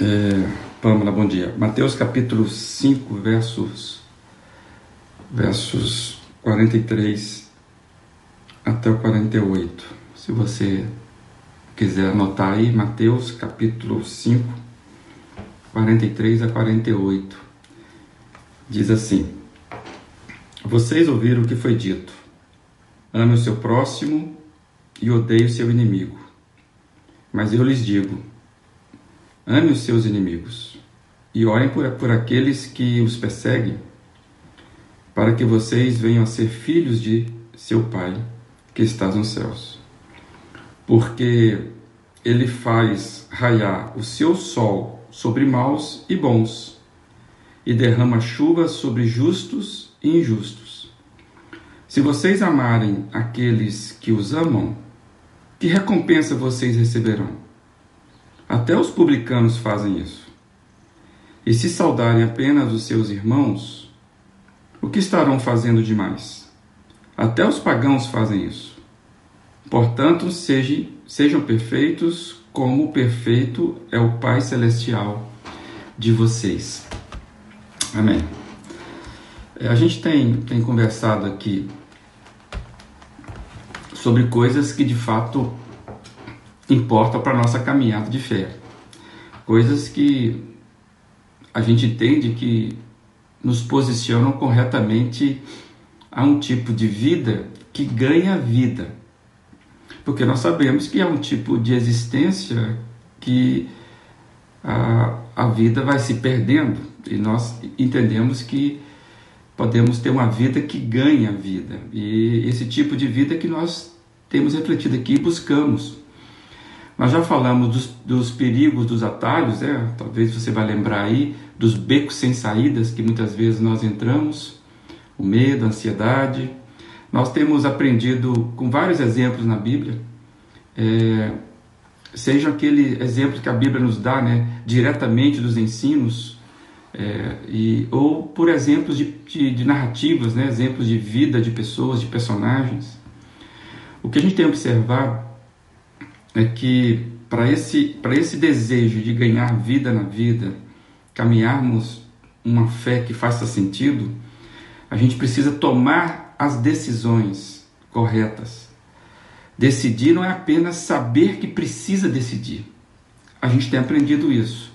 É, Pâmela, bom dia. Mateus capítulo 5, versos, versos 43 até o 48. Se você quiser anotar aí, Mateus capítulo 5, 43 a 48. Diz assim: Vocês ouviram o que foi dito: ame o seu próximo e odeie o seu inimigo. Mas eu lhes digo: ame os seus inimigos e orem por, por aqueles que os perseguem, para que vocês venham a ser filhos de seu Pai que está nos céus. Porque ele faz raiar o seu sol sobre maus e bons, e derrama chuva sobre justos e injustos. Se vocês amarem aqueles que os amam, que recompensa vocês receberão? Até os publicanos fazem isso. E se saudarem apenas os seus irmãos, o que estarão fazendo demais? Até os pagãos fazem isso. Portanto, sejam, sejam perfeitos, como perfeito é o Pai Celestial de vocês. Amém. É, a gente tem, tem conversado aqui sobre coisas que de fato importam para a nossa caminhada de fé. Coisas que a gente entende que nos posicionam corretamente a um tipo de vida que ganha vida. Porque nós sabemos que é um tipo de existência que a, a vida vai se perdendo e nós entendemos que podemos ter uma vida que ganha vida. E esse tipo de vida que nós temos refletido aqui e buscamos. Nós já falamos dos, dos perigos dos atalhos, né? talvez você vai lembrar aí, dos becos sem saídas que muitas vezes nós entramos, o medo, a ansiedade. Nós temos aprendido com vários exemplos na Bíblia, é, seja aquele exemplo que a Bíblia nos dá né, diretamente dos ensinos, é, e, ou por exemplos de, de, de narrativas, né, exemplos de vida de pessoas, de personagens. O que a gente tem observado é que para esse, esse desejo de ganhar vida na vida, caminharmos uma fé que faça sentido, a gente precisa tomar as decisões corretas. Decidir não é apenas saber que precisa decidir. A gente tem aprendido isso,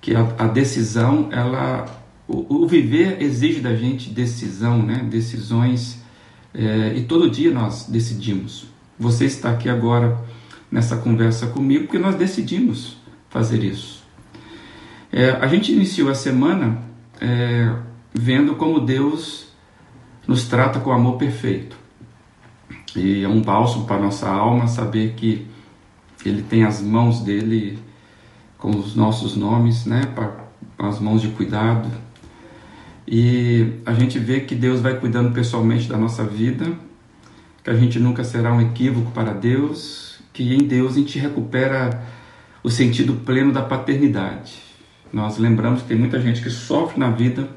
que a, a decisão, ela, o, o, viver exige da gente decisão, né? Decisões é, e todo dia nós decidimos. Você está aqui agora nessa conversa comigo porque nós decidimos fazer isso. É, a gente iniciou a semana é, vendo como Deus nos trata com amor perfeito. E é um bálsamo para nossa alma saber que Ele tem as mãos dele com os nossos nomes, né, com as mãos de cuidado. E a gente vê que Deus vai cuidando pessoalmente da nossa vida, que a gente nunca será um equívoco para Deus, que em Deus a gente recupera o sentido pleno da paternidade. Nós lembramos que tem muita gente que sofre na vida,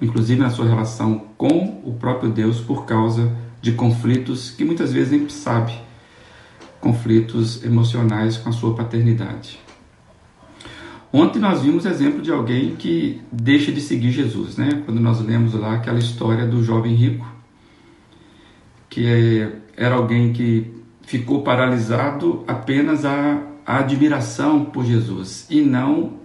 inclusive na sua relação com o próprio Deus, por causa de conflitos que muitas vezes nem sabe, conflitos emocionais com a sua paternidade. Ontem nós vimos exemplo de alguém que deixa de seguir Jesus, né? Quando nós lemos lá aquela história do jovem rico, que é, era alguém que ficou paralisado apenas a admiração por Jesus e não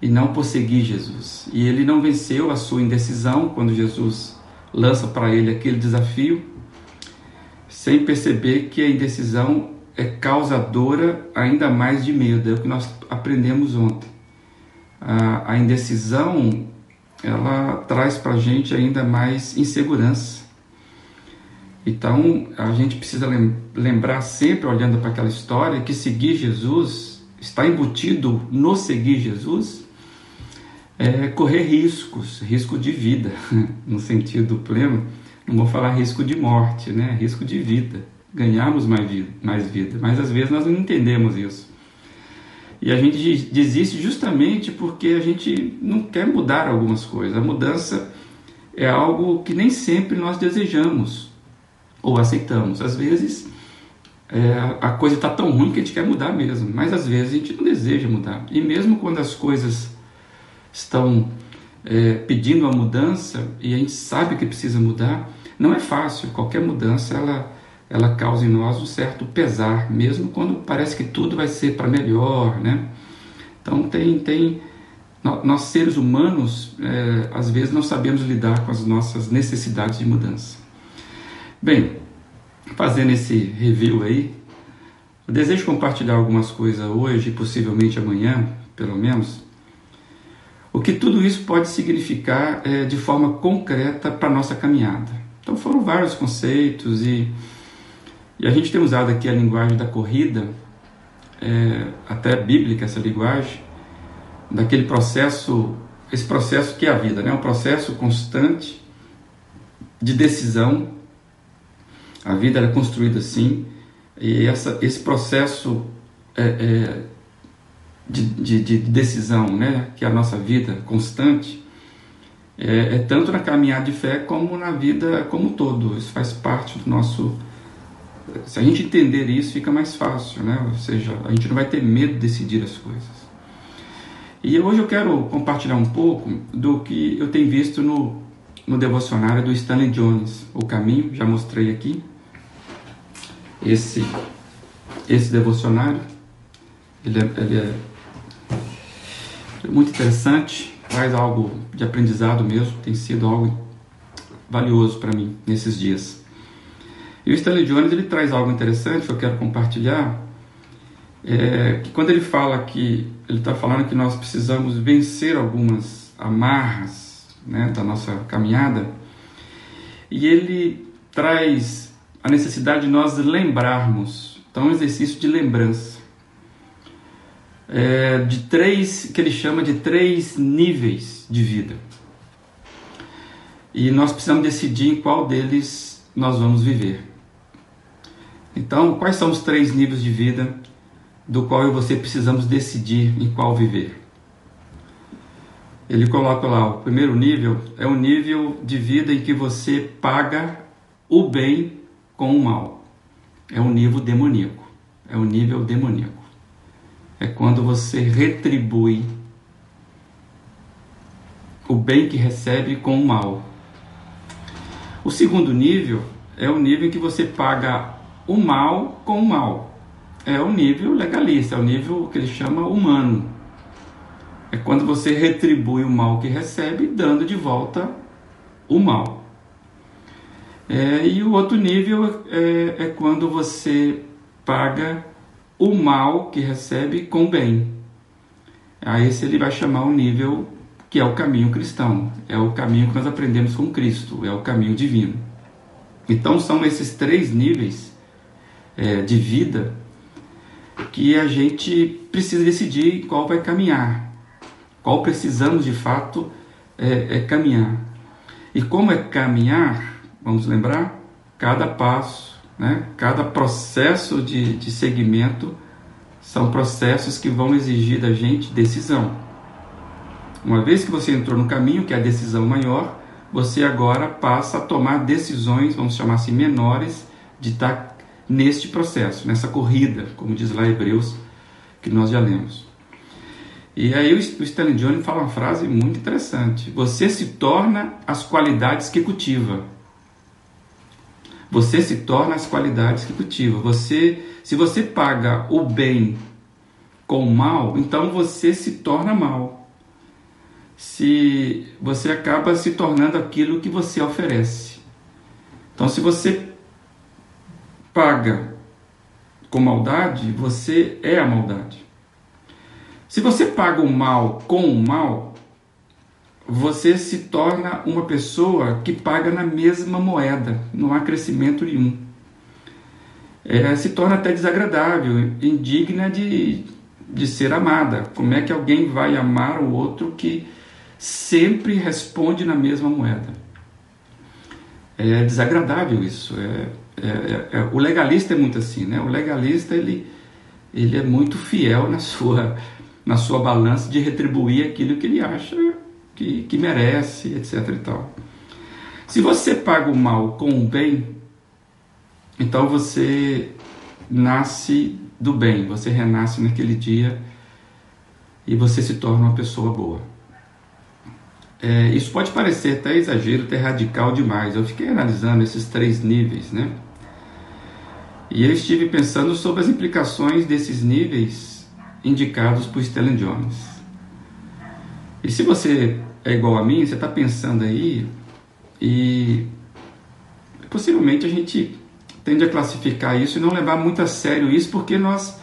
e não por seguir Jesus. E ele não venceu a sua indecisão quando Jesus lança para ele aquele desafio, sem perceber que a indecisão é causadora ainda mais de medo. É o que nós aprendemos ontem. A, a indecisão ela traz para a gente ainda mais insegurança. Então, a gente precisa lembrar sempre, olhando para aquela história, que seguir Jesus está embutido no seguir Jesus é correr riscos, risco de vida, no sentido pleno. Não vou falar risco de morte, né? Risco de vida, ganharmos mais vida, mais vida. Mas às vezes nós não entendemos isso. E a gente desiste justamente porque a gente não quer mudar algumas coisas. A mudança é algo que nem sempre nós desejamos ou aceitamos. Às vezes é, a coisa está tão ruim que a gente quer mudar mesmo, mas às vezes a gente não deseja mudar. E mesmo quando as coisas estão é, pedindo a mudança e a gente sabe que precisa mudar, não é fácil. Qualquer mudança ela, ela causa em nós um certo pesar, mesmo quando parece que tudo vai ser para melhor, né? Então tem, tem nós seres humanos é, às vezes não sabemos lidar com as nossas necessidades de mudança. Bem, fazendo esse review aí, eu desejo compartilhar algumas coisas hoje, possivelmente amanhã, pelo menos, o que tudo isso pode significar é, de forma concreta para a nossa caminhada. Então foram vários conceitos e, e a gente tem usado aqui a linguagem da corrida, é, até bíblica essa linguagem, daquele processo, esse processo que é a vida, né? um processo constante de decisão. A vida é construída assim, e essa, esse processo é, é, de, de, de, decisão, né? que é a nossa vida constante, é, é, tanto na caminhada de fé como na vida como um todo. Isso faz parte do nosso. Se a gente entender isso, fica mais fácil, né? Ou seja, a gente não vai ter medo de decidir as coisas. E hoje eu quero compartilhar um pouco do que eu tenho visto no, no devocionário do Stanley Jones, O Caminho, já mostrei aqui. Esse, esse devocionário, ele é, ele é, é muito interessante, traz algo de aprendizado mesmo, tem sido algo valioso para mim nesses dias. E o Stanley Jones ele traz algo interessante que eu quero compartilhar, é, que quando ele fala que ele está falando que nós precisamos vencer algumas amarras né, da nossa caminhada, e ele traz a necessidade de nós lembrarmos, então um exercício de lembrança, é, de três, que ele chama de três níveis de vida. E nós precisamos decidir em qual deles nós vamos viver. Então, quais são os três níveis de vida do qual eu e você precisamos decidir em qual viver. Ele coloca lá, o primeiro nível é o nível de vida em que você paga o bem com o mal. É o nível demoníaco. É o nível demoníaco. É quando você retribui o bem que recebe com o mal. O segundo nível é o nível em que você paga o mal com o mal é o nível legalista, é o nível que ele chama humano. É quando você retribui o mal que recebe, dando de volta o mal. É, e o outro nível é, é quando você paga o mal que recebe com bem. A esse ele vai chamar o nível que é o caminho cristão, é o caminho que nós aprendemos com Cristo, é o caminho divino. Então são esses três níveis é, de vida que a gente precisa decidir qual vai caminhar, qual precisamos de fato é, é caminhar. E como é caminhar, vamos lembrar, cada passo, né, cada processo de, de segmento são processos que vão exigir da gente decisão. Uma vez que você entrou no caminho, que é a decisão maior, você agora passa a tomar decisões, vamos chamar assim, menores, de estar neste processo, nessa corrida, como diz lá Hebreus, que nós já lemos. E aí o Stanley Jones fala uma frase muito interessante. Você se torna as qualidades que cultiva. Você se torna as qualidades que cultiva. Você, se você paga o bem com o mal, então você se torna mal. Se você acaba se tornando aquilo que você oferece. Então, se você paga com maldade, você é a maldade. Se você paga o mal com o mal, você se torna uma pessoa que paga na mesma moeda, não há crescimento nenhum. É, se torna até desagradável, indigna de, de ser amada. Como é que alguém vai amar o outro que sempre responde na mesma moeda? É desagradável isso. É, é, é, é, o legalista é muito assim, né? O legalista ele, ele é muito fiel na sua, na sua balança de retribuir aquilo que ele acha que, que merece, etc. E tal. Se você paga o mal com o bem, então você nasce do bem, você renasce naquele dia e você se torna uma pessoa boa. É, isso pode parecer até exagero, até radical demais. Eu fiquei analisando esses três níveis, né? E eu estive pensando sobre as implicações desses níveis indicados por Stellan Jones. E se você é igual a mim, você está pensando aí e possivelmente a gente tende a classificar isso e não levar muito a sério isso, porque nós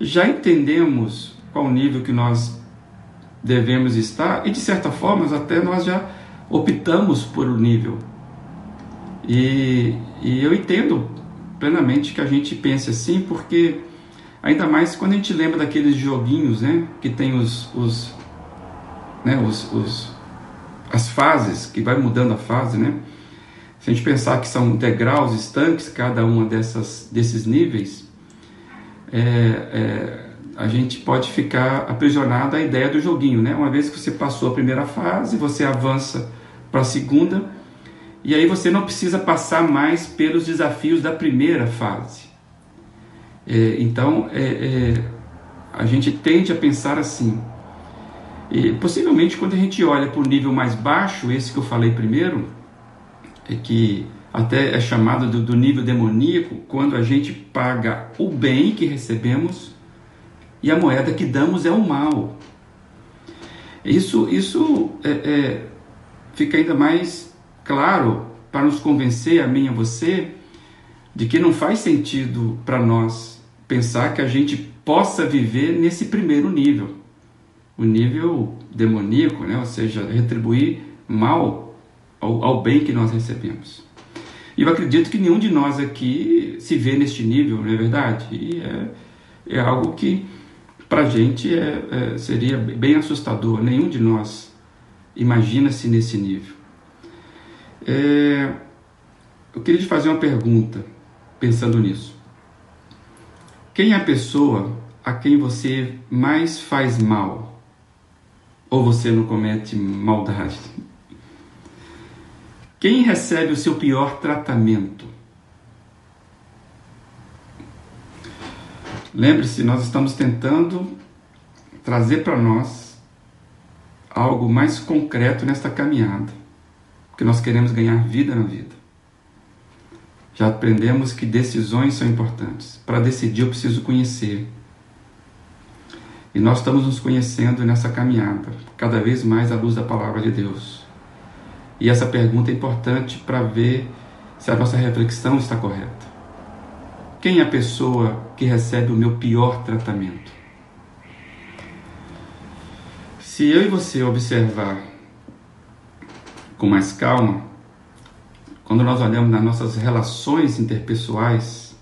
já entendemos qual nível que nós devemos estar e de certa forma até nós já optamos por o um nível. E, e eu entendo plenamente que a gente pense assim, porque ainda mais quando a gente lembra daqueles joguinhos, né, que tem os, os, né, os, os as fases, que vai mudando a fase, né? Se a gente pensar que são degraus estanques, cada uma dessas, desses níveis, é, é, a gente pode ficar aprisionado à ideia do joguinho, né? Uma vez que você passou a primeira fase, você avança para a segunda, e aí você não precisa passar mais pelos desafios da primeira fase. É, então, é, é, a gente tende a pensar assim. E possivelmente quando a gente olha para o nível mais baixo, esse que eu falei primeiro, é que até é chamado do, do nível demoníaco, quando a gente paga o bem que recebemos e a moeda que damos é o mal. Isso, isso é, é, fica ainda mais claro para nos convencer, a mim e a você, de que não faz sentido para nós pensar que a gente possa viver nesse primeiro nível, o nível demoníaco, né? ou seja, retribuir mal ao, ao bem que nós recebemos. E eu acredito que nenhum de nós aqui se vê neste nível, não é verdade? E é, é algo que para a gente é, é, seria bem assustador. Nenhum de nós imagina-se nesse nível. É, eu queria te fazer uma pergunta, pensando nisso. Quem é a pessoa a quem você mais faz mal? Ou você não comete maldade? Quem recebe o seu pior tratamento? Lembre-se, nós estamos tentando trazer para nós algo mais concreto nesta caminhada, porque nós queremos ganhar vida na vida. Já aprendemos que decisões são importantes. Para decidir, eu preciso conhecer. E nós estamos nos conhecendo nessa caminhada, cada vez mais à luz da palavra de Deus. E essa pergunta é importante para ver se a nossa reflexão está correta. Quem é a pessoa que recebe o meu pior tratamento? Se eu e você observar com mais calma, quando nós olhamos nas nossas relações interpessoais,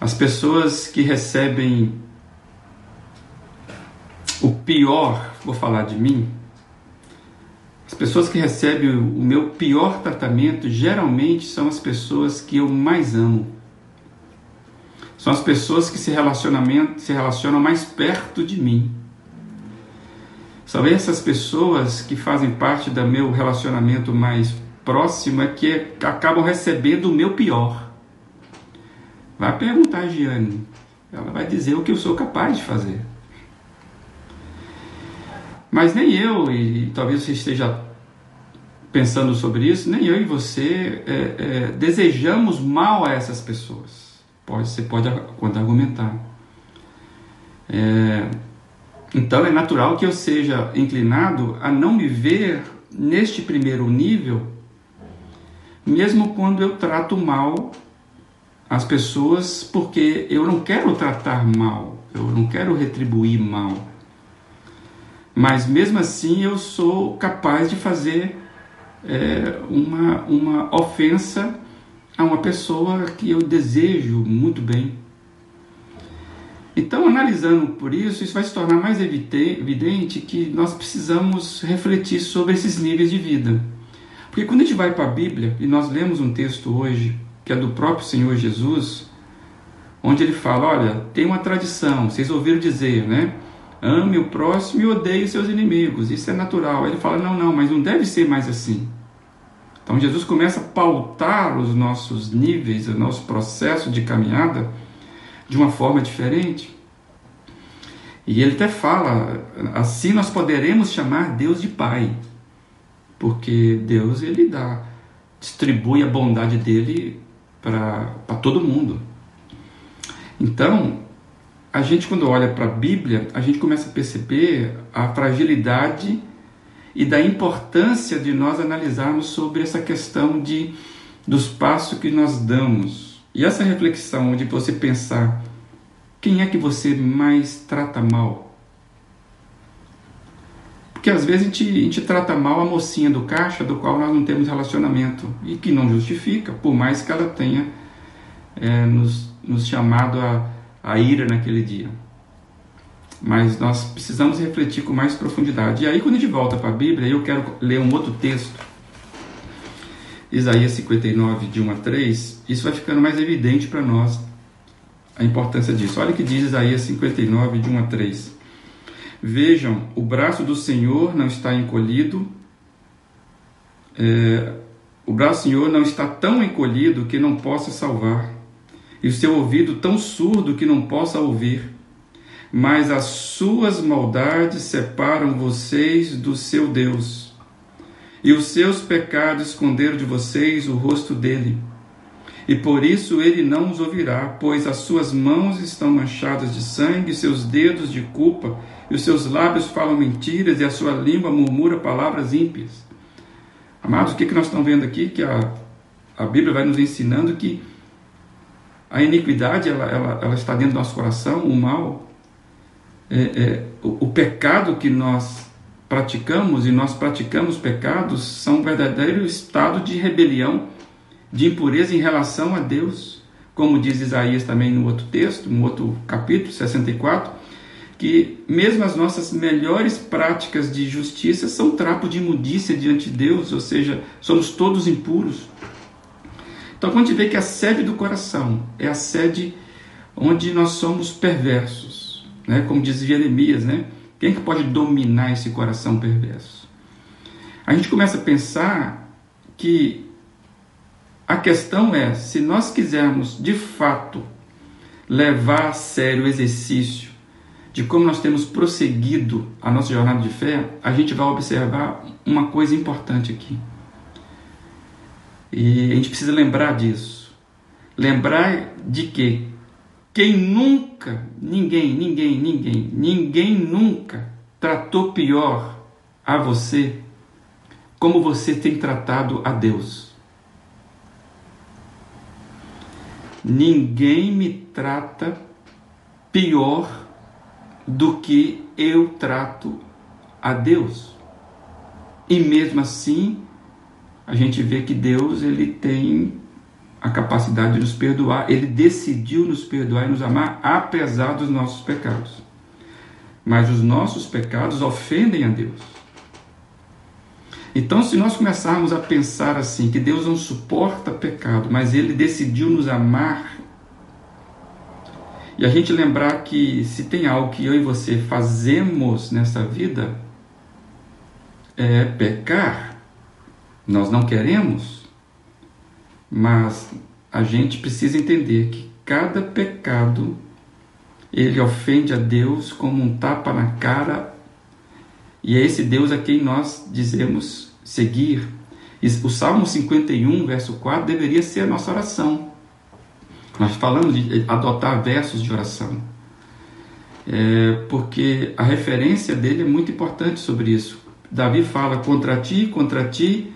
as pessoas que recebem o pior, vou falar de mim, as pessoas que recebem o meu pior tratamento geralmente são as pessoas que eu mais amo. São as pessoas que se, se relacionam mais perto de mim. São essas pessoas que fazem parte do meu relacionamento mais próximo é que acabam recebendo o meu pior. Vai perguntar a Giane. Ela vai dizer o que eu sou capaz de fazer. Mas nem eu, e talvez você esteja pensando sobre isso, nem eu e você é, é, desejamos mal a essas pessoas. Pode, você pode quando argumentar. É, então é natural que eu seja inclinado a não me ver neste primeiro nível, mesmo quando eu trato mal as pessoas, porque eu não quero tratar mal, eu não quero retribuir mal. Mas mesmo assim eu sou capaz de fazer é, uma, uma ofensa a uma pessoa que eu desejo muito bem. Então, analisando por isso, isso vai se tornar mais evidente que nós precisamos refletir sobre esses níveis de vida. Porque quando a gente vai para a Bíblia, e nós lemos um texto hoje, que é do próprio Senhor Jesus, onde ele fala: Olha, tem uma tradição, vocês ouviram dizer, né? Ame o próximo e odeie os seus inimigos, isso é natural. Aí ele fala: Não, não, mas não deve ser mais assim. Então Jesus começa a pautar os nossos níveis, o nosso processo de caminhada de uma forma diferente. E ele até fala, assim nós poderemos chamar Deus de Pai, porque Deus ele dá, distribui a bondade dele para todo mundo. Então, a gente quando olha para a Bíblia, a gente começa a perceber a fragilidade e da importância de nós analisarmos sobre essa questão de dos passos que nós damos. E essa reflexão de você pensar quem é que você mais trata mal? Porque às vezes a gente, a gente trata mal a mocinha do caixa do qual nós não temos relacionamento e que não justifica, por mais que ela tenha é, nos, nos chamado a, a ira naquele dia. Mas nós precisamos refletir com mais profundidade. E aí, quando a gente volta para a Bíblia, eu quero ler um outro texto, Isaías 59, de 1 a 3, isso vai ficando mais evidente para nós a importância disso. Olha o que diz Isaías 59, de 1 a 3. Vejam, o braço do Senhor não está encolhido, é, o braço do Senhor não está tão encolhido que não possa salvar, e o seu ouvido tão surdo que não possa ouvir mas as suas maldades separam vocês do seu Deus, e os seus pecados esconderam de vocês o rosto dele. E por isso ele não os ouvirá, pois as suas mãos estão manchadas de sangue, seus dedos de culpa, e os seus lábios falam mentiras, e a sua língua murmura palavras ímpias. Amados, o que, que nós estamos vendo aqui? Que a, a Bíblia vai nos ensinando que a iniquidade ela, ela, ela está dentro do nosso coração, o mal, é, é, o, o pecado que nós praticamos, e nós praticamos pecados, são um verdadeiro estado de rebelião, de impureza em relação a Deus. Como diz Isaías também no outro texto, no outro capítulo 64, que mesmo as nossas melhores práticas de justiça são trapo de imundícia diante de Deus, ou seja, somos todos impuros. Então, quando a gente vê que a sede do coração é a sede onde nós somos perversos, né? Como diz Jeremias, né? Quem é que pode dominar esse coração perverso? A gente começa a pensar que a questão é, se nós quisermos de fato levar a sério o exercício de como nós temos prosseguido a nossa jornada de fé, a gente vai observar uma coisa importante aqui. E a gente precisa lembrar disso. Lembrar de que quem nunca, ninguém, ninguém, ninguém, ninguém nunca tratou pior a você como você tem tratado a Deus. Ninguém me trata pior do que eu trato a Deus. E mesmo assim, a gente vê que Deus ele tem a capacidade de nos perdoar. Ele decidiu nos perdoar e nos amar apesar dos nossos pecados. Mas os nossos pecados ofendem a Deus. Então, se nós começarmos a pensar assim, que Deus não suporta pecado, mas Ele decidiu nos amar, e a gente lembrar que se tem algo que eu e você fazemos nessa vida, é pecar, nós não queremos, mas a gente precisa entender que cada pecado ele ofende a Deus como um tapa na cara e é esse Deus a quem nós dizemos seguir. O Salmo 51, verso 4, deveria ser a nossa oração. Nós falamos de adotar versos de oração, é, porque a referência dele é muito importante sobre isso. Davi fala: Contra ti, contra ti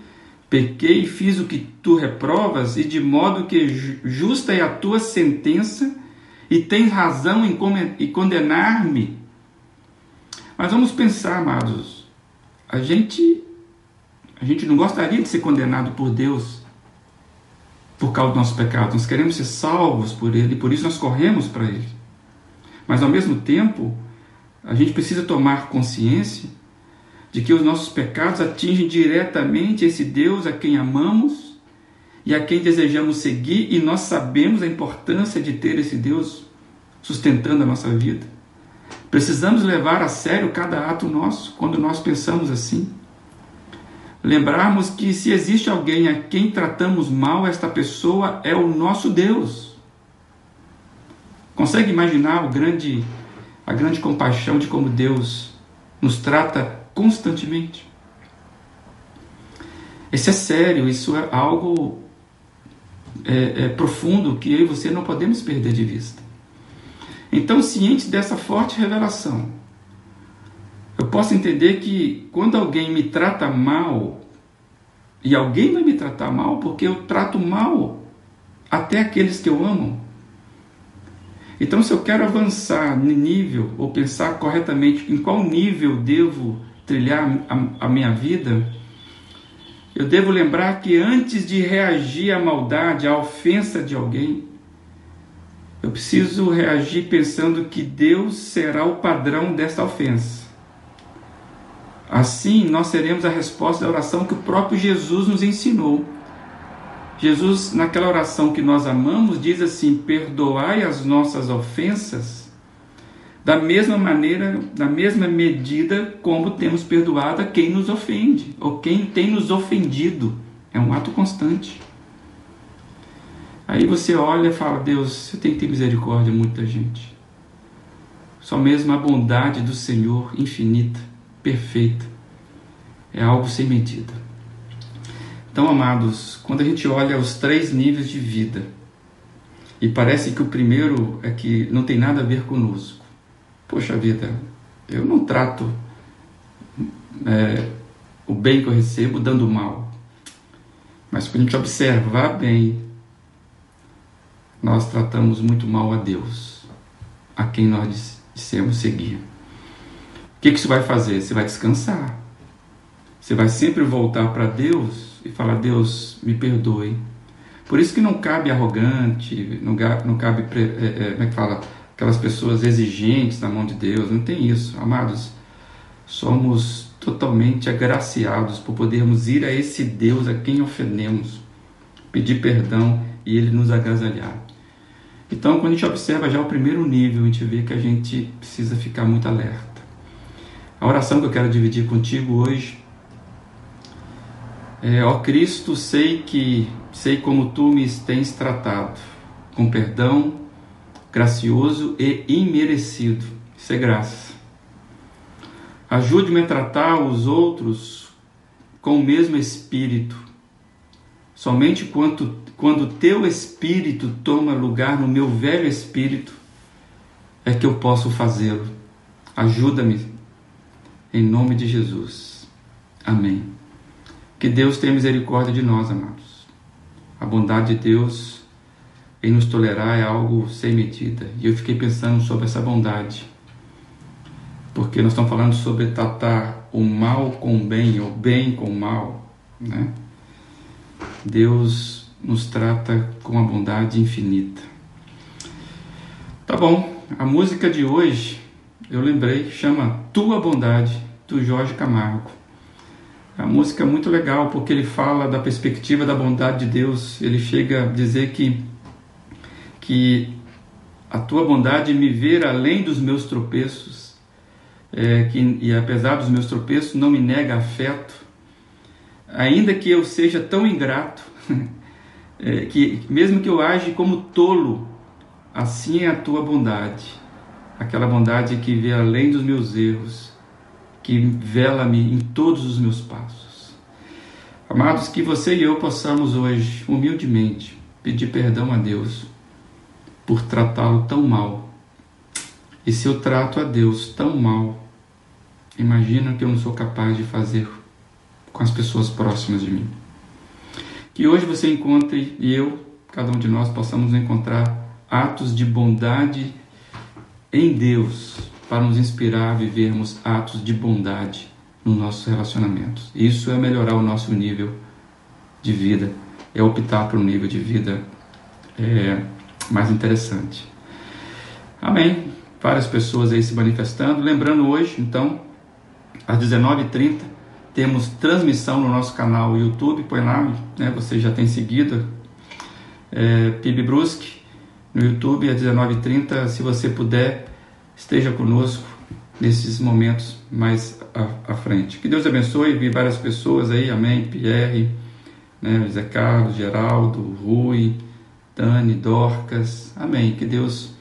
Pequei fiz o que tu reprovas, e de modo que justa é a tua sentença, e tens razão em condenar-me. Mas vamos pensar, amados, a gente, a gente não gostaria de ser condenado por Deus por causa do nosso pecado. Nós queremos ser salvos por Ele, por isso nós corremos para Ele. Mas ao mesmo tempo, a gente precisa tomar consciência de que os nossos pecados atingem diretamente esse Deus a quem amamos e a quem desejamos seguir, e nós sabemos a importância de ter esse Deus sustentando a nossa vida. Precisamos levar a sério cada ato nosso quando nós pensamos assim. Lembrarmos que se existe alguém a quem tratamos mal, esta pessoa é o nosso Deus. Consegue imaginar o grande, a grande compaixão de como Deus nos trata constantemente? Isso é sério, isso é algo é, é, profundo que eu e você não podemos perder de vista. Então, ciente dessa forte revelação, eu posso entender que quando alguém me trata mal, e alguém vai me tratar mal porque eu trato mal até aqueles que eu amo. Então, se eu quero avançar no nível ou pensar corretamente em qual nível devo trilhar a, a minha vida, eu devo lembrar que antes de reagir à maldade, à ofensa de alguém, eu preciso reagir pensando que Deus será o padrão dessa ofensa. Assim, nós seremos a resposta da oração que o próprio Jesus nos ensinou. Jesus, naquela oração que nós amamos, diz assim: Perdoai as nossas ofensas da mesma maneira, da mesma medida como temos perdoado a quem nos ofende, ou quem tem nos ofendido. É um ato constante. Aí você olha e fala: Deus, você tem que ter misericórdia muita gente. Só mesmo a bondade do Senhor, infinita, perfeita, é algo sem medida. Então, amados, quando a gente olha os três níveis de vida, e parece que o primeiro é que não tem nada a ver conosco, Poxa vida, eu não trato é, o bem que eu recebo dando mal. Mas quando a gente observar bem, nós tratamos muito mal a Deus, a quem nós dissemos seguir. O que, que isso vai fazer? Você vai descansar. Você vai sempre voltar para Deus e falar: Deus, me perdoe. Por isso que não cabe arrogante, não, não cabe, é, é, como é que fala? Aquelas pessoas exigentes na mão de Deus. Não tem isso, amados. Somos totalmente agraciados por podermos ir a esse Deus a quem ofendemos, pedir perdão e ele nos agasalhar. Então, quando a gente observa já o primeiro nível, a gente vê que a gente precisa ficar muito alerta. A oração que eu quero dividir contigo hoje é: Ó Cristo, sei que sei como tu me tens tratado, com perdão, gracioso e imerecido. Isso é graça. Ajude-me a tratar os outros com o mesmo espírito. Somente quando, quando teu espírito toma lugar no meu velho espírito, é que eu posso fazê-lo. Ajuda-me, em nome de Jesus. Amém. Que Deus tenha misericórdia de nós, amados. A bondade de Deus em nos tolerar é algo sem medida. E eu fiquei pensando sobre essa bondade. Porque nós estamos falando sobre tratar o mal com o bem, o bem com o mal. Né? Deus nos trata com a bondade infinita. Tá bom, a música de hoje, eu lembrei, chama Tua Bondade, do Jorge Camargo. A música é muito legal porque ele fala da perspectiva da bondade de Deus. Ele chega a dizer que que a tua bondade me ver além dos meus tropeços, é, que, e apesar dos meus tropeços, não me nega afeto, ainda que eu seja tão ingrato, é, que mesmo que eu age como tolo, assim é a tua bondade, aquela bondade que vê além dos meus erros, que vela-me em todos os meus passos. Amados, que você e eu possamos hoje, humildemente, pedir perdão a Deus por tratá-lo tão mal. E se eu trato a Deus tão mal, imagina que eu não sou capaz de fazer com as pessoas próximas de mim. Que hoje você encontre e eu, cada um de nós, possamos encontrar atos de bondade em Deus para nos inspirar a vivermos atos de bondade nos nossos relacionamentos. Isso é melhorar o nosso nível de vida, é optar por um nível de vida é, mais interessante. Amém. Várias pessoas aí se manifestando. Lembrando hoje, então, às 19h30, temos transmissão no nosso canal YouTube. Põe lá, né? Você já tem seguido. É, PIB Brusque no YouTube às 19h30. Se você puder, esteja conosco nesses momentos mais à, à, frente. Que Deus abençoe. Vi várias pessoas aí. Amém. Pierre, né? José Carlos, Geraldo, Rui. Dani, Dorcas. Amém. Que Deus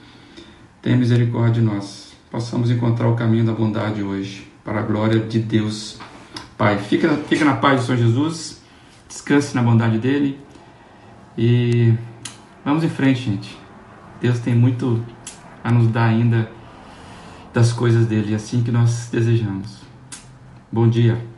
Tenha misericórdia de nós. Possamos encontrar o caminho da bondade hoje, para a glória de Deus. Pai, fica, fica na paz do Senhor Jesus, descanse na bondade dele e vamos em frente, gente. Deus tem muito a nos dar ainda das coisas dele, assim que nós desejamos. Bom dia.